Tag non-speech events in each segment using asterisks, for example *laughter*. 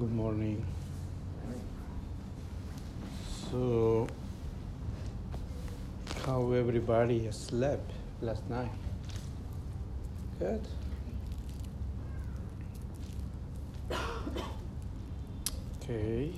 Good morning. So, how everybody slept last night? Good. *coughs* Okay.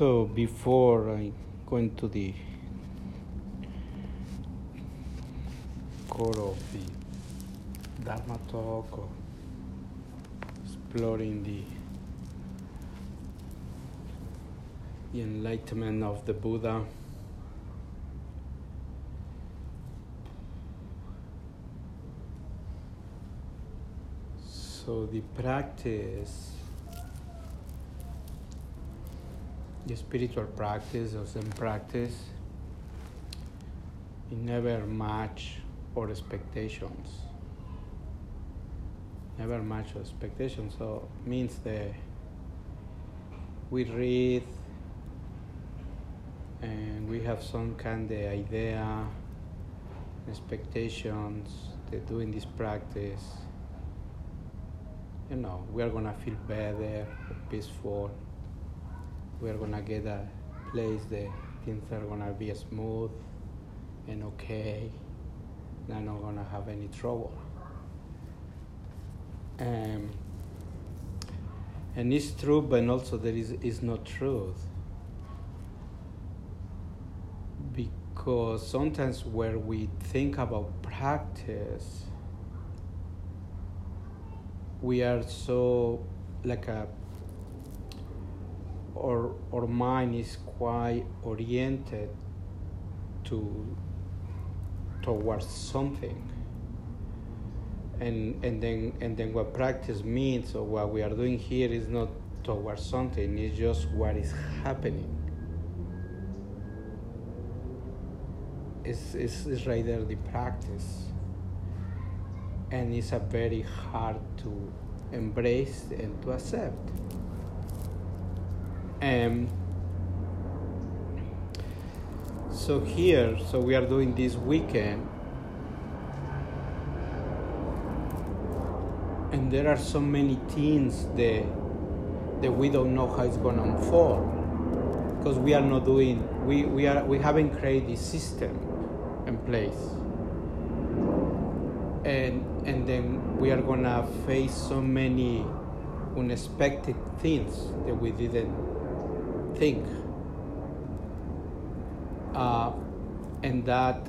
So before I go into the core of the Dharma talk or exploring the, the enlightenment of the Buddha, so the practice the spiritual practice or Zen practice, it never match our expectations. Never match our expectations. So means that we read and we have some kind of idea, expectations that doing this practice, you know, we are gonna feel better, peaceful we're gonna get a place that things are gonna be smooth and okay. I'm not gonna have any trouble. Um, and it's true, but also there is is not truth. Because sometimes where we think about practice, we are so like a our, our mind is quite oriented to towards something. And and then and then what practice means or what we are doing here is not towards something it's just what is happening. It's, it's, it's right there the practice. And it's a very hard to embrace and to accept um, so here, so we are doing this weekend, and there are so many things that that we don't know how it's gonna unfold. Because we are not doing we, we are we haven't created this system in place. And and then we are gonna face so many unexpected things that we didn't think. Uh, and that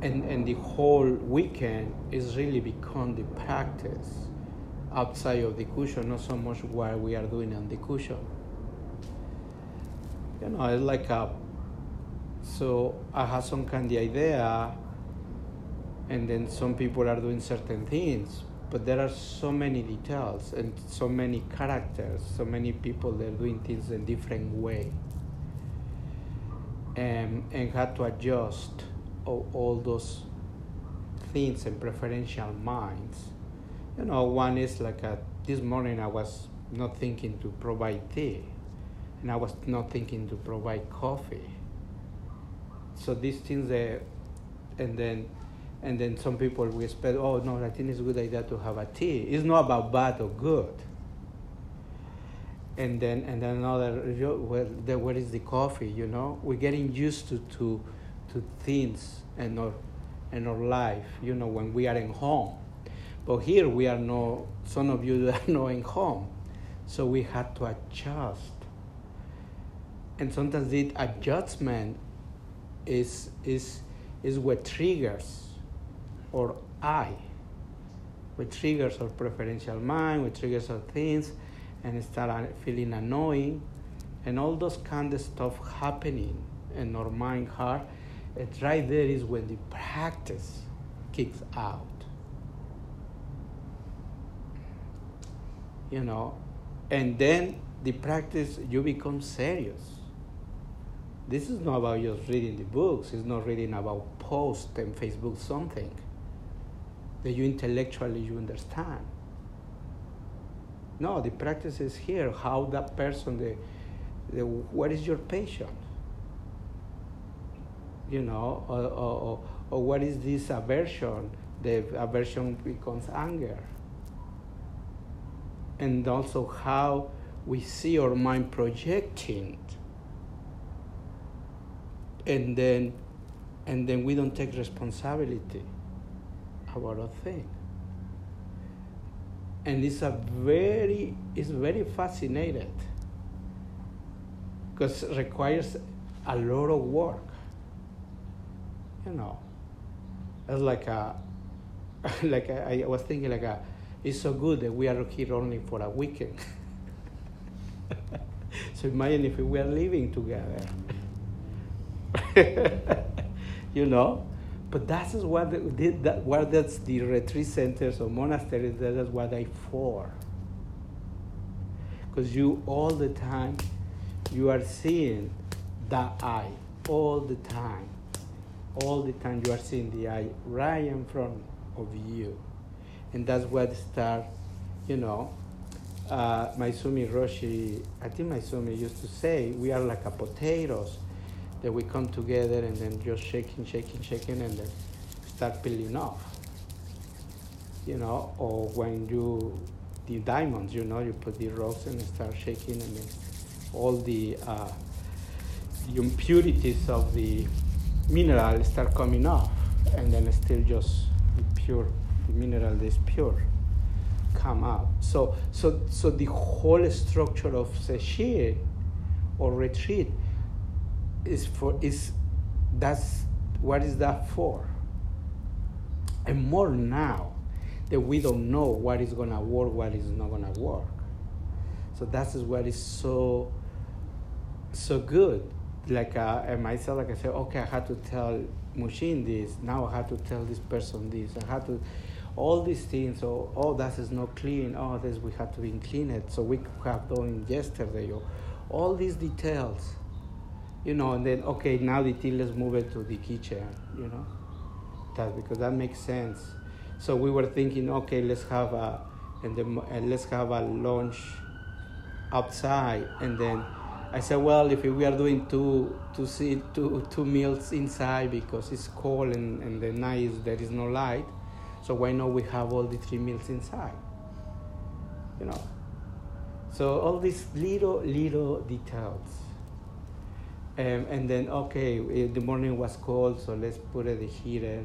and, and the whole weekend is really become the practice outside of the cushion, not so much what we are doing on the cushion. You know, it's like a so I have some kind of idea and then some people are doing certain things but there are so many details and so many characters so many people that are doing things in different way. And, and had to adjust all, all those things and preferential minds. You know one is like a, this morning i was not thinking to provide tea and i was not thinking to provide coffee. So these things that and then and then some people will expect, oh no, I think it's a good idea to have a tea. It's not about bad or good. And then and then another, well, then where is the coffee? You know, we're getting used to to, to things and our in our life. You know, when we are in home, but here we are no. Some of you *laughs* are not in home, so we had to adjust. And sometimes the adjustment is is is what triggers or I, which triggers our preferential mind, which triggers our things, and start feeling annoying, and all those kind of stuff happening in our mind heart. It's right there is when the practice kicks out. You know, and then the practice you become serious. This is not about just reading the books. It's not reading about post and Facebook something that you intellectually you understand. No, the practice is here. How that person, the, the what is your passion? You know, or, or, or what is this aversion? The aversion becomes anger. And also how we see our mind projecting and then and then we don't take responsibility about a thing. And it's a very it's very fascinated because it requires a lot of work you know. It's like a *laughs* like a, I was thinking like a it's so good that we are here only for a weekend. *laughs* So imagine if we are living together. *laughs* You know but that's what the, that, that's the retreat centers or monasteries that's what they for. Because you all the time you are seeing that eye all the time. All the time you are seeing the eye right in front of you. And that's what start you know uh, Maezumi Roshi, I think Maezumi used to say, we are like a potatoes that we come together and then just shaking, shaking, shaking, and then start peeling off. You know, or when you the diamonds, you know, you put the rocks and start shaking, and then all the uh, the impurities of the mineral start coming off, and then still just the pure the mineral is pure come out. So so so the whole structure of sesshin or retreat is for is that's what is that for? And more now that we don't know what is to work what is not to work. So that is what is so so good. Like uh, and myself like i said okay i had to tell Mushin this now i had to tell this person this i had to all these things So oh that is not clean oh this we had to be cleaned so we have done yesterday all these details you know, and then okay, now the tea, let's move it to the kitchen, you know, that because that makes sense. So we were thinking, okay, let's have a and then and let's have a lunch outside, and then I said, well, if we are doing two two see two two meals inside because it's cold and and the night there is no light, so why not we have all the three meals inside, you know. So all these little little details um, and then, okay, eh, the morning was cold, so let's put it the heater,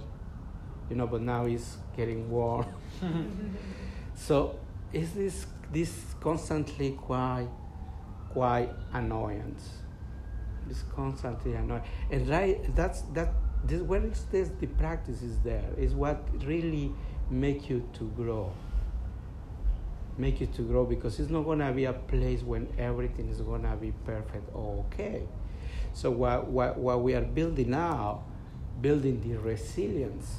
you know, but now it's getting warm. *laughs* so is this this constantly quite quite annoyance. It's constantly annoying. And right that's that this where is this the practice is there is what really make you to grow. Make you to grow because it's not gonna be a place when everything is gonna be perfect or okay so what, what, what we are building now, building the resilience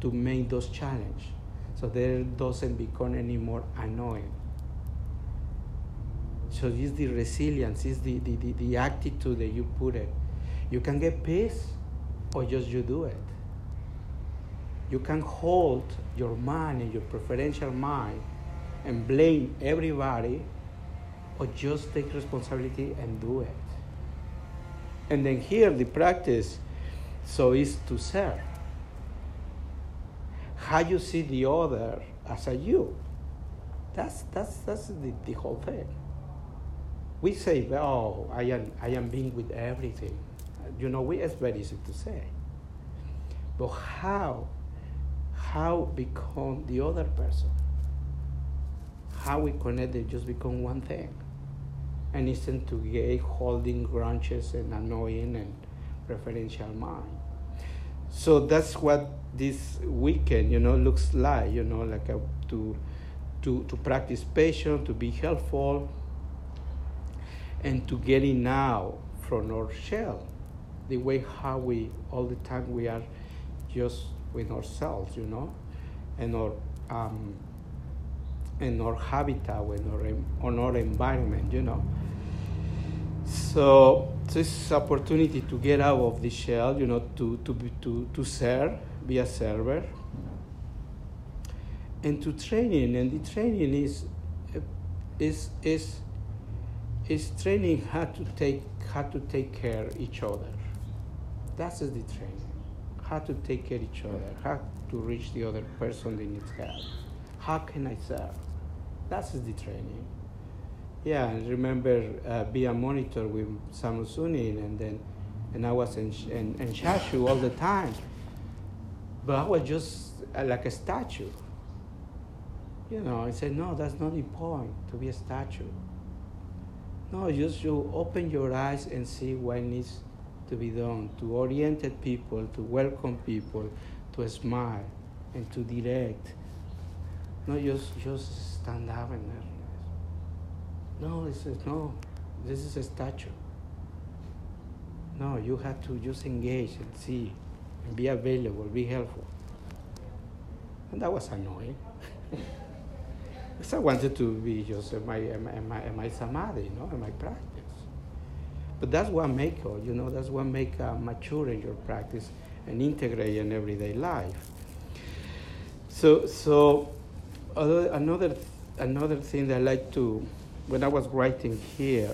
to make those challenge. So there doesn't become any more annoying. So it's the resilience, it's the, the, the, the attitude that you put it. You can get peace or just you do it. You can hold your mind and your preferential mind and blame everybody or just take responsibility and do it. And then here the practice so is to serve. How you see the other as a you. That's that's that's the, the whole thing. We say, oh, I am I am being with everything. You know, we it's very easy to say. But how how become the other person? How we connect it just become one thing and isn't to get holding grudges and annoying and preferential mind. So that's what this weekend, you know, looks like, you know, like a, to, to, to practice patience, to be helpful, and to get in now from our shell, the way how we, all the time we are just with ourselves, you know, and our, um, in our habitat, in our, on our environment, you know. So this opportunity to get out of the shell, you know, to, to, be, to, to serve, be a server, and to training. And the training is, is, is, is training how to take, how to take care each other. That's the training. How to take care of each other, how to reach the other person that needs help. How can I serve? That's the training. Yeah, I remember uh, be a monitor with Samu Sunim, and then and I was in, in, in Shashu all the time. But I was just uh, like a statue. You know, I said, no, that's not the point to be a statue. No, just you open your eyes and see what needs to be done, to oriented people, to welcome people, to smile, and to direct. No, just just stand up and no, this is no, this is a statue. No, you have to just engage and see, and be available, be helpful. And that was annoying. *laughs* because I wanted to be just in my, in my, in my samadhi, you know, in my practice. But that's what make it, you know, that's what make uh, mature in your practice and integrate in everyday life. So, so other, another, another thing that I like to when I was writing here,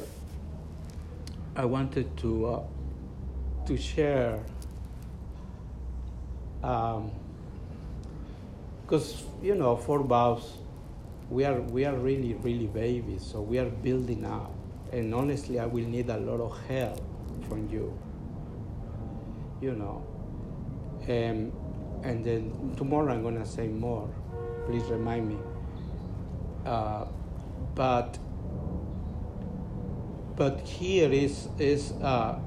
I wanted to uh, to share because um, you know for vows we are we are really really babies, so we are building up, and honestly, I will need a lot of help from you. You know, and and then tomorrow I'm gonna say more. Please remind me. Uh, but but here is is uh,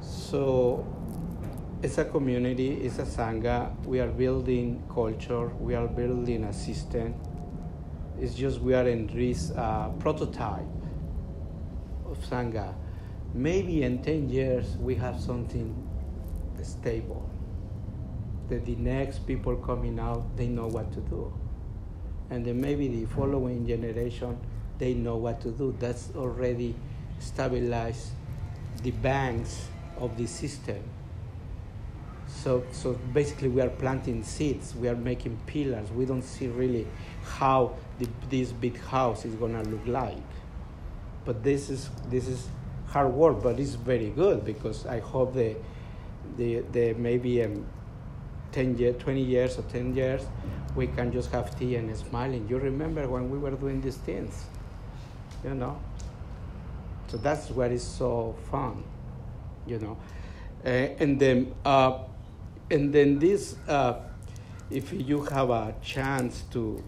so it's a community, it's a sangha. We are building culture. We are building a system. It's just we are in this uh, prototype of sangha. Maybe in ten years we have something stable. That the next people coming out they know what to do, and then maybe the following generation they know what to do. That's already stabilized the banks of the system. So, so basically, we are planting seeds. We are making pillars. We don't see really how the, this big house is going to look like. But this is this is hard work, but it's very good because I hope the the, the maybe um, 10 years, 20 years or 10 years, we can just have tea and smiling. You remember when we were doing these things? you know. So that's what is so fun, you know. Uh, and then, uh, and then this, uh, if you have a chance to,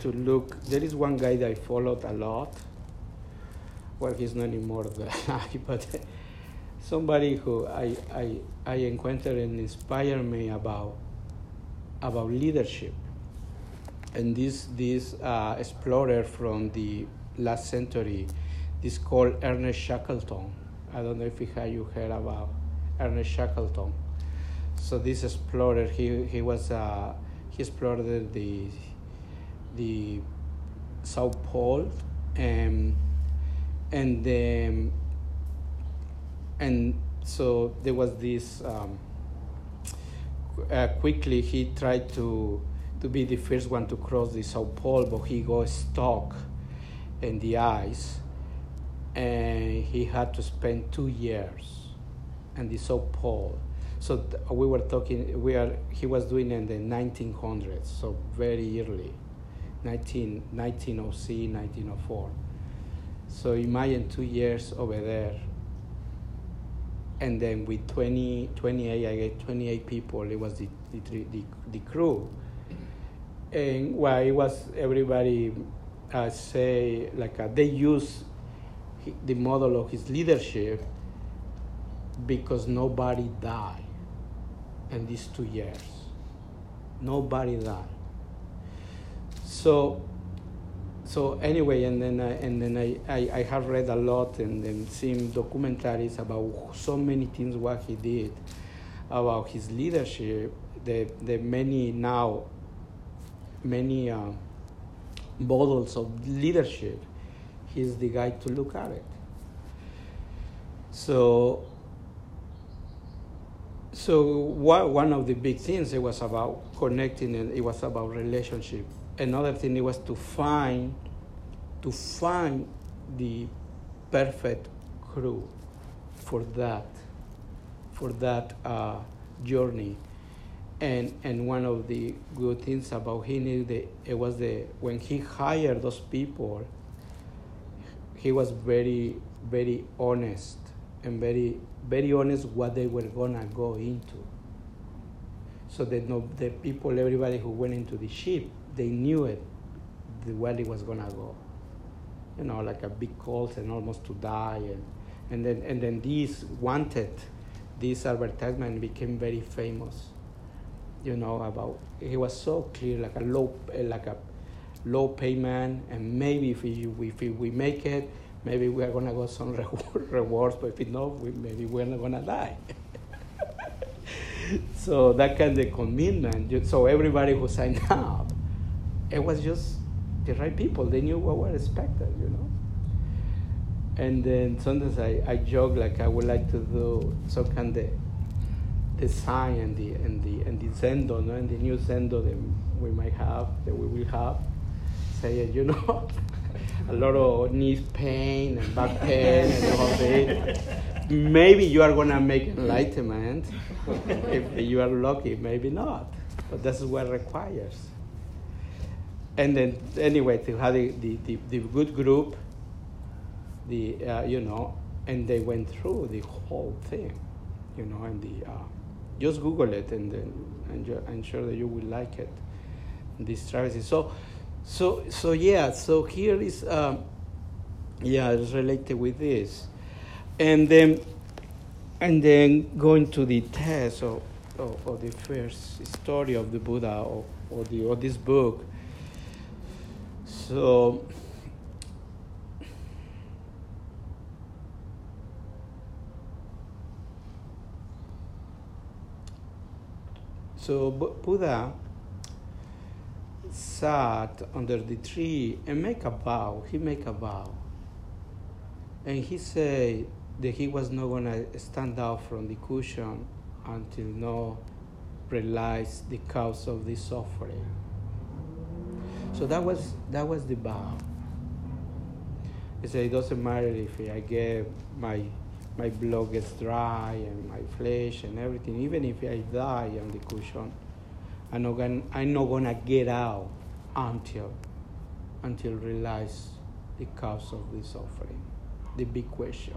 to look, there is one guy that I followed a lot. Well, he's not anymore *laughs* alive, but somebody who I, I, I encountered and inspired me about, about leadership. And this, this uh, explorer from the last century. This called Ernest Shackleton. I don't know if you heard about Ernest Shackleton. So this explorer, he he was uh, he explored the the South Pole, and and then and so there was this. Um, uh, quickly, he tried to to be the first one to cross the South Pole, but he got stuck in the ice, and he had to spend two years in the South Pole. So th- we were talking. We are. He was doing in the 1900s, so very early, 19, 1903, 1904. So imagine two years over there. And then with 20, 28, I get 28 people, it was the, the, the, the crew. And well, it was everybody uh, say like uh, they use the model of his leadership because nobody died in these two years. Nobody died. So, so anyway, and then I, and then I, I, I have read a lot and then seen documentaries about so many things what he did, about his leadership. The the many now, many. Uh, models of leadership, he's the guy to look at it. So, so what, one of the big things it was about connecting and it was about relationship. Another thing it was to find, to find the perfect crew for that, for that uh, journey. And, and one of the good things about him the, it was the when he hired those people, he was very very honest and very very honest what they were gonna go into. So that no, the people, everybody who went into the ship, they knew it, the where it was gonna go. You know, like a big cold and almost to die, and and then and then these wanted, this advertisement became very famous. You know about it was so clear, like a low, eh, like a low payment, and maybe if we if we make it, maybe we are gonna get some *laughs* rewards, but if not, we, maybe we're not gonna die. *laughs* so that kind of commitment. So everybody who signed *laughs* up, it was just the right people. They knew what was expected, you know. And then sometimes I, I joke like I would like to do some kind of design and the and the and the Zendo, no? and the new Zendo that we might have, that we will have. Say, uh, you know, *laughs* a lot of knee pain and back pain and all that. Maybe you are gonna make enlightenment. if you are lucky, maybe not. But that's what requires. And then anyway, to have the, the, the, the good group, the uh, you know, and they went through the whole thing, you know, and the uh, just Google it and then and I'm sure that you will like it. This travesty. So so, so yeah, so here is, um, yeah, it's related with this. And then, and then going to the test of, of the first story of the Buddha or, or, the, or this book. So, so Buddha sat under the tree and make a vow. He make a vow. And he said that he was not gonna stand out from the cushion until no realize the cause of the suffering. So that was that was the vow. He said it doesn't matter if I get my my blood gets dry and my flesh and everything, even if I die on the cushion, I'm not gonna, I'm not gonna get out until until realize the cause of the suffering, the big question.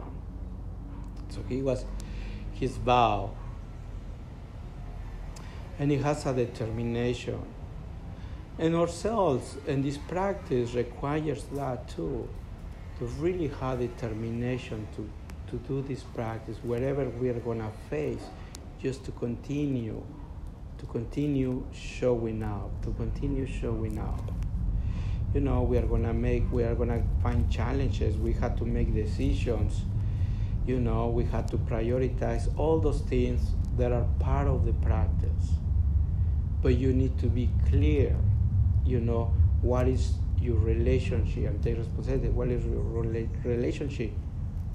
So he was his vow. And he has a determination. And ourselves and this practice requires that too. To really have determination to, to do this practice wherever we are gonna face, just to continue to continue showing up, to continue showing up. You know, we are gonna make, we are gonna find challenges. We have to make decisions. You know, we have to prioritize all those things that are part of the practice. But you need to be clear. You know, what is your relationship and take responsibility. What is your relationship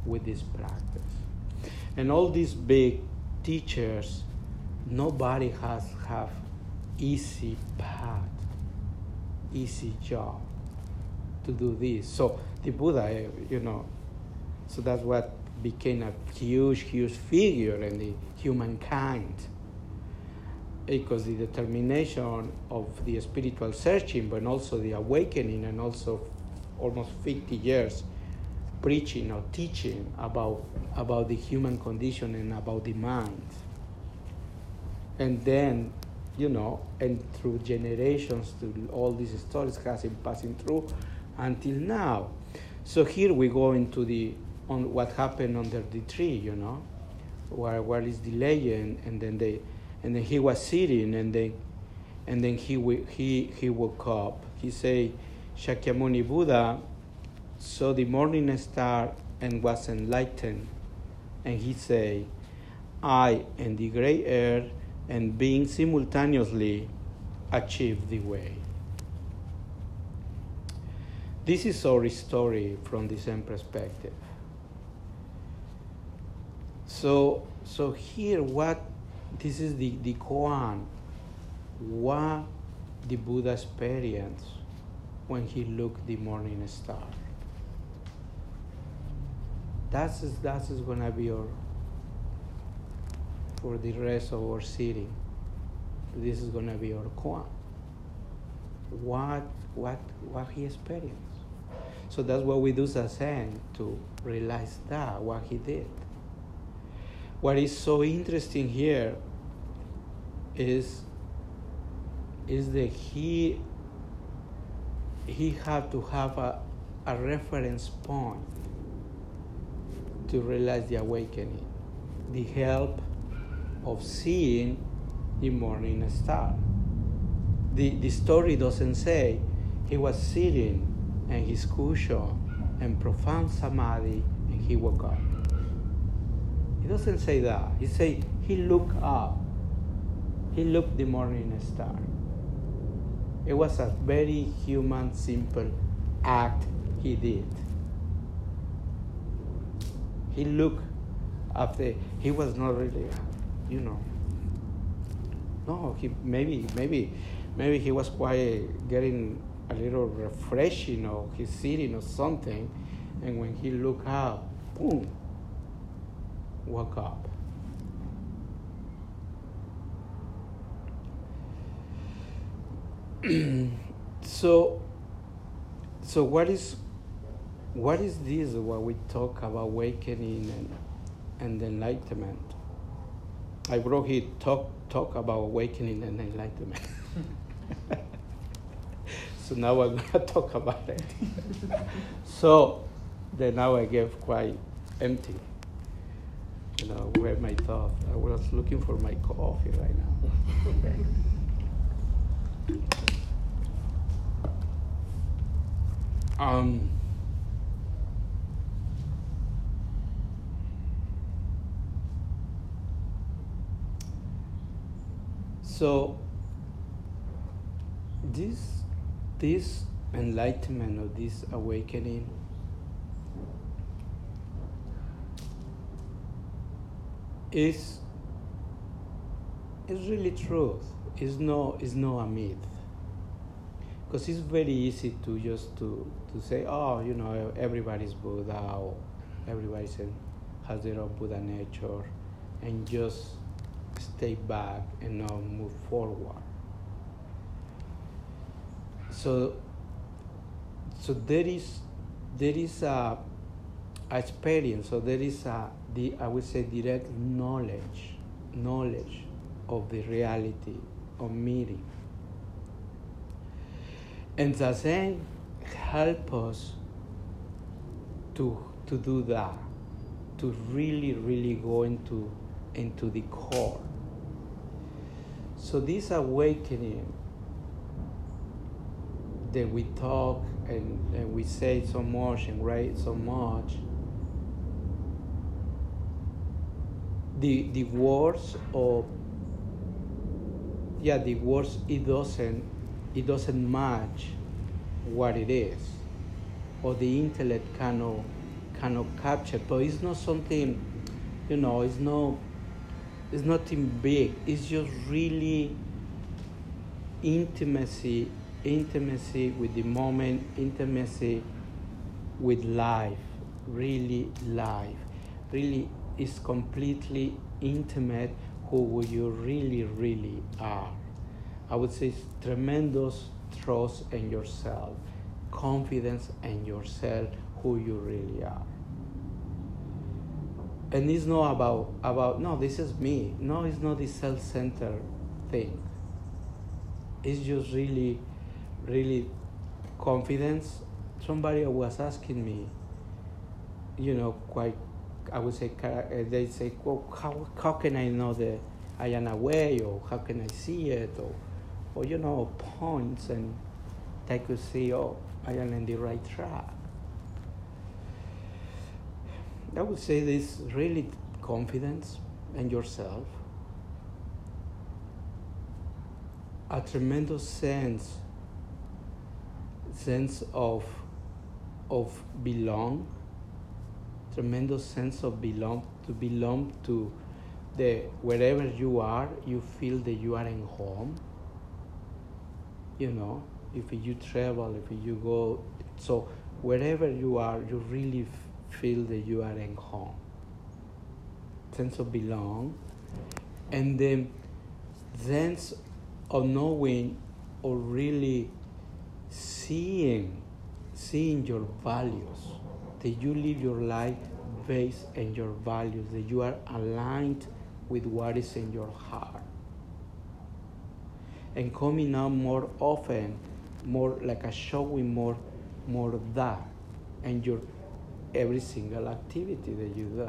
with this practice? And all these big teachers nobody has have easy path, easy job to do this. So the Buddha, eh, you know, so that's what became a huge, huge figure in the humankind. Because the determination of the spiritual searching, but also the awakening, and also almost 50 years preaching or teaching about, about the human condition and about the mind. And then you know and through generations to all these stories has been passing through until now. So here we go into the on what happened under the tree you know where where is the legend and then they and then he was sitting and then and then he he he woke up he say shakyamuni buddha saw the morning star and was enlightened and he say i and the gray air and being simultaneously achieve the way. This is our story from the same perspective. So, so here, what this is the the koan, what the Buddha experienced when he looked the morning star. That's that's is gonna be our for the rest of our city. This is gonna be our koan. What what what he experienced. So that's what we do zazen to realize that what he did. What is so interesting here is is that he he had to have a, a reference point to realize the awakening, the help of seeing the morning star. The, the story doesn't say he was sitting in his cushion in profound samadhi and he woke up. He doesn't say that. He say he looked up. He looked the morning star. It was a very human, simple act he did. He looked after he was not really, you know. No, he maybe maybe maybe he was quite getting a little refreshing or he's sitting or something, and when he looked up, boom, woke up. *clears throat* so so what is what is this when we talk about awakening and, and enlightenment? I brought here talk talk about awakening and enlightenment. *laughs* So now i'm going *laughs* to talk about it. *laughs* So then now i get quite empty. You know where my thought i was looking for my coffee right now Um, so this this enlightenment or this awakening is is really truth. Is no is no a myth because it's very easy to just to, to say oh you know everybody's buddha or everybody has their own buddha nature and just stay back and not move forward. So so there is there is a, a experience so there is a the i would say direct knowledge knowledge of the reality of meeting and the Zazen help us to, to do that, to really, really go into, into the core. So this awakening that we talk and, and we say so much and write so much, the, the words of, yeah, the words, it doesn't it doesn't match what it is, or the intellect cannot cannot capture. But it's not something, you know, it's not it's nothing big. It's just really intimacy, intimacy with the moment, intimacy with life, really life, really is completely intimate who you really, really are. I would say tremendous trust in yourself, confidence in yourself, who you really are. And it's not about about no, this is me. No, it's not the self-centered thing. It's just really, really confidence. Somebody was asking me, you know, quite I would say eh, they say, well, how how can I know that I am aware, or how can I see it, or or you know points and they could see oh I am in the right track. I would say this really confidence in yourself, a tremendous sense sense of of belong, tremendous sense of belong to belong to the wherever you are, you feel that you are in home. You know, if you travel, if you go, so wherever you are, you really feel that you are in home. Sense of belong, and then sense of knowing or really seeing, seeing your values, that you live your life based on your values, that you are aligned with what is in your heart. And coming out more often, more like a showing more, more that, and your every single activity that you do.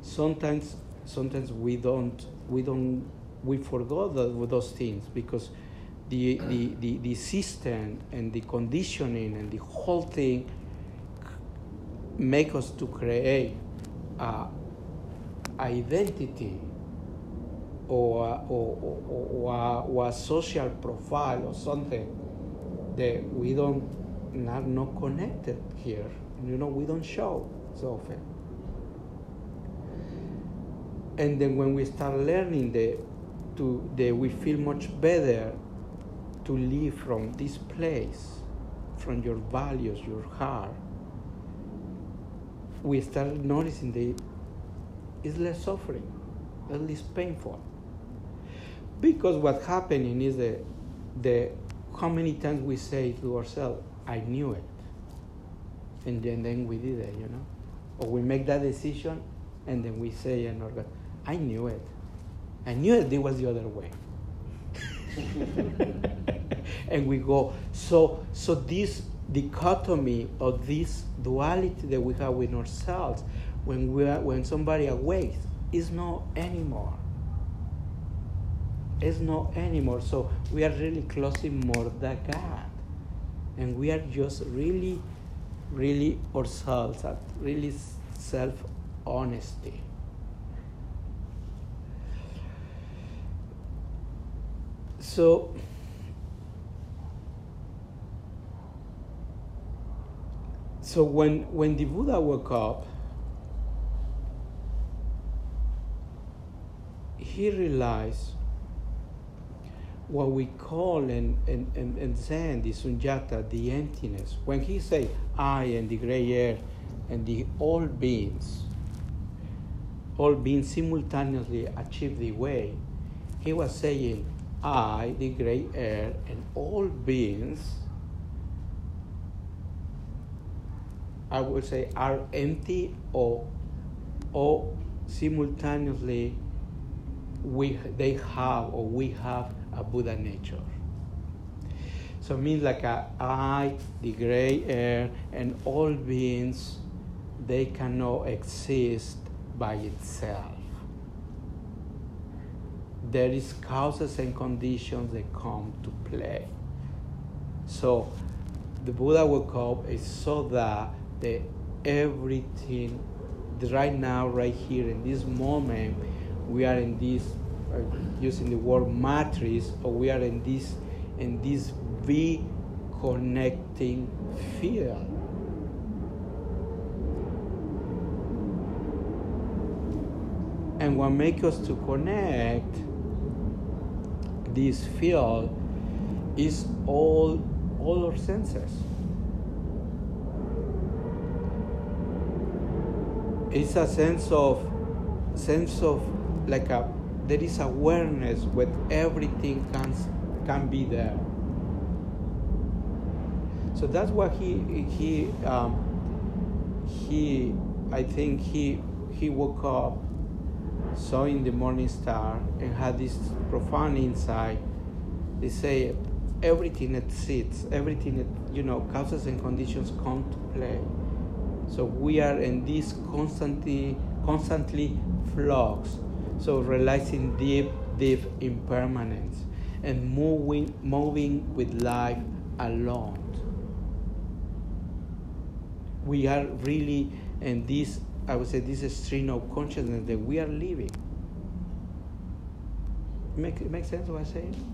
Sometimes, sometimes we don't, we don't, we forgot that, those things because the, the, the, the system and the conditioning and the whole thing make us to create a identity or a, or, or, or, a, social profile or something that we don't not not connected here. You know, we don't show so often. And then when we start learning that to that we feel much better to live from this place, from your values, your heart, we start noticing that it's less suffering, at least painful. Because what's happening is that the how many times we say to ourselves, I knew it. And then, then we did it, you know? Or we make that decision and then we say, and I knew it. I knew it, it was the other way. *laughs* and we go, so, so this dichotomy or this duality that we have with ourselves when, we are, when somebody awakes is not anymore is not anymore. So we are really closing more the God. And we are just really, really ourselves, at really self honesty. So, so when, when the Buddha woke up, he realized what we call in, in, in, in Zen, the sunyata, the emptiness. When he say I and the gray air and the all beings, all beings simultaneously achieve the way, he was saying I, the gray air, and all beings, I would say, are empty or, or simultaneously we, they have or we have a Buddha nature. So it means like a I, the gray air, and all beings, they cannot exist by itself. There is causes and conditions that come to play. So the Buddha woke up is so that the everything right now, right here in this moment, we are in this Uh, using the word matrix, or we are in this in this V connecting field. And what makes us to connect this field is all all our senses. It's a sense of sense of like a there is awareness with everything can can be there. So that's what he he um, he I think he he woke up, saw in the morning star, and had this profound insight. They say everything that sits, everything that you know causes and conditions come to play. So we are in this constantly constantly flux so realizing deep, deep impermanence and moving, moving with life alone. We are really in this, I would say, this stream of consciousness that we are living. Make, make sense what I'm saying?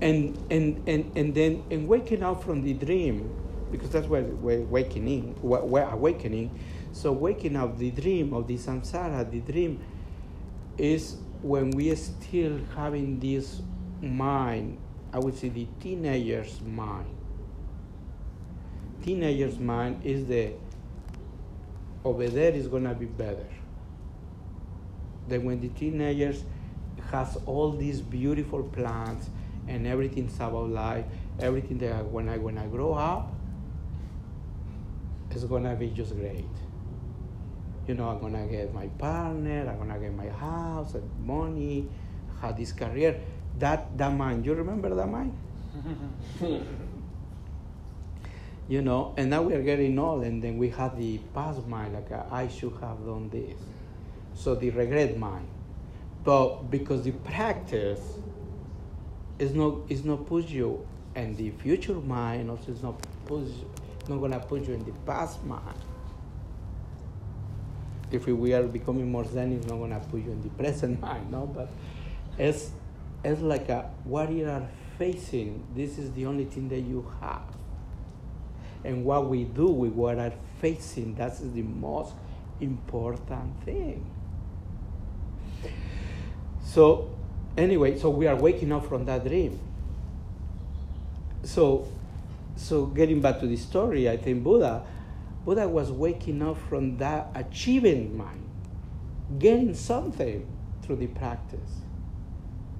And, and, and, and then in waking up from the dream, because that's where we're awakening, we're awakening. So waking up the dream of the samsara, the dream is when we are still having this mind, I would say the teenager's mind. Teenager's mind is the over there is gonna be better. Then when the teenagers has all these beautiful plans and everything's about life, everything that when I when I grow up, it's gonna be just great you know, I'm gonna get my partner, I'm gonna get my house and money, have this career. That that mind, you remember that mind? *laughs* you know, and now we are getting old, and then we have the past mind, like uh, I should have done this. So the regret mind, but because the practice is not is not push you, and the future mind also is not push, not gonna put you in the past mind if we are becoming more zen, it's not going to put you in the present *laughs* mind, no? But it's, it's like a, what you are facing, this is the only thing that you have. And what we do with what are facing, that's the most important thing. So, anyway, so we are waking up from that dream. So, so getting back to the story, I think Buddha Buddha was waking up from that achieving mind, getting something through the practice.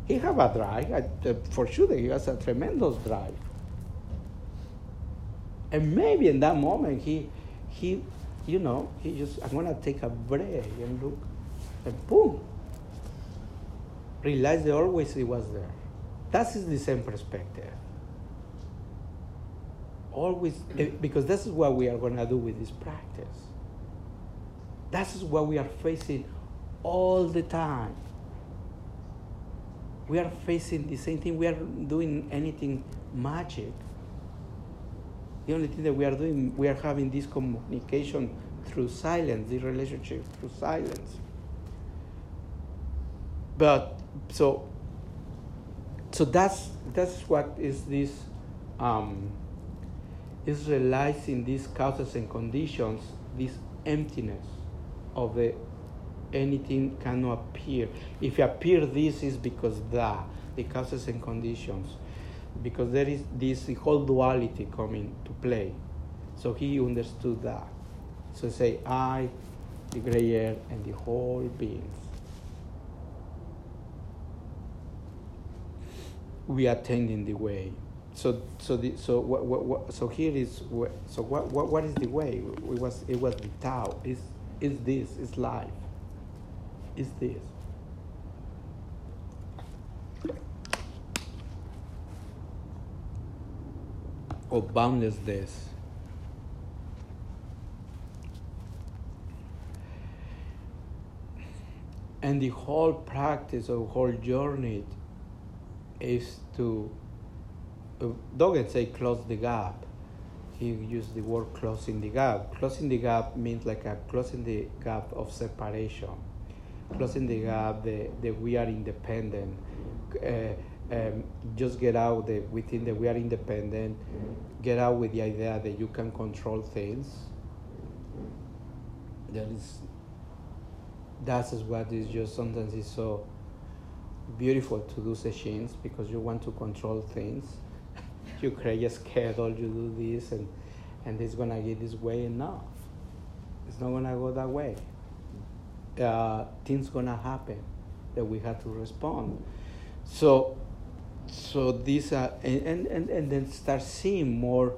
He have a drive, uh, for sure he has a tremendous drive. And maybe in that moment he, he, you know, he just, I'm gonna take a breath and look, and boom, realize that always he was there. That is the same perspective always, eh, because this is what we are going to do with this practice. That is what we are facing all the time. We are facing the same thing. We are doing anything magic. The only thing that we are doing, we are having this communication through silence, this relationship through silence. But so, so that's that's what is this. Um, is realizing these causes and conditions, this emptiness of the anything cannot appear. If appear this is because that, the causes and conditions, because there is this whole duality coming to play. So he understood that. So say I, the gray air, and the whole beings. We are tending the way so so the so what, what, what so here is so what, what what is the way? It was it was the Tao. Is is this is life. Is this. Or boundlessness and the whole practice or whole journey is to Dogen say close the gap. He used the word closing the gap. Closing the gap means like a closing the gap of separation, closing the gap that, that we are independent. Uh, um, just get out the, within that we are independent. Get out with the idea that you can control things. That is. That is what is just sometimes is so beautiful to do sessions because you want to control things you create a schedule, you do this, and and it's gonna get this way enough. It's not gonna go that way. Uh, things gonna happen that we have to respond. So, so these are and, and, and then start seeing more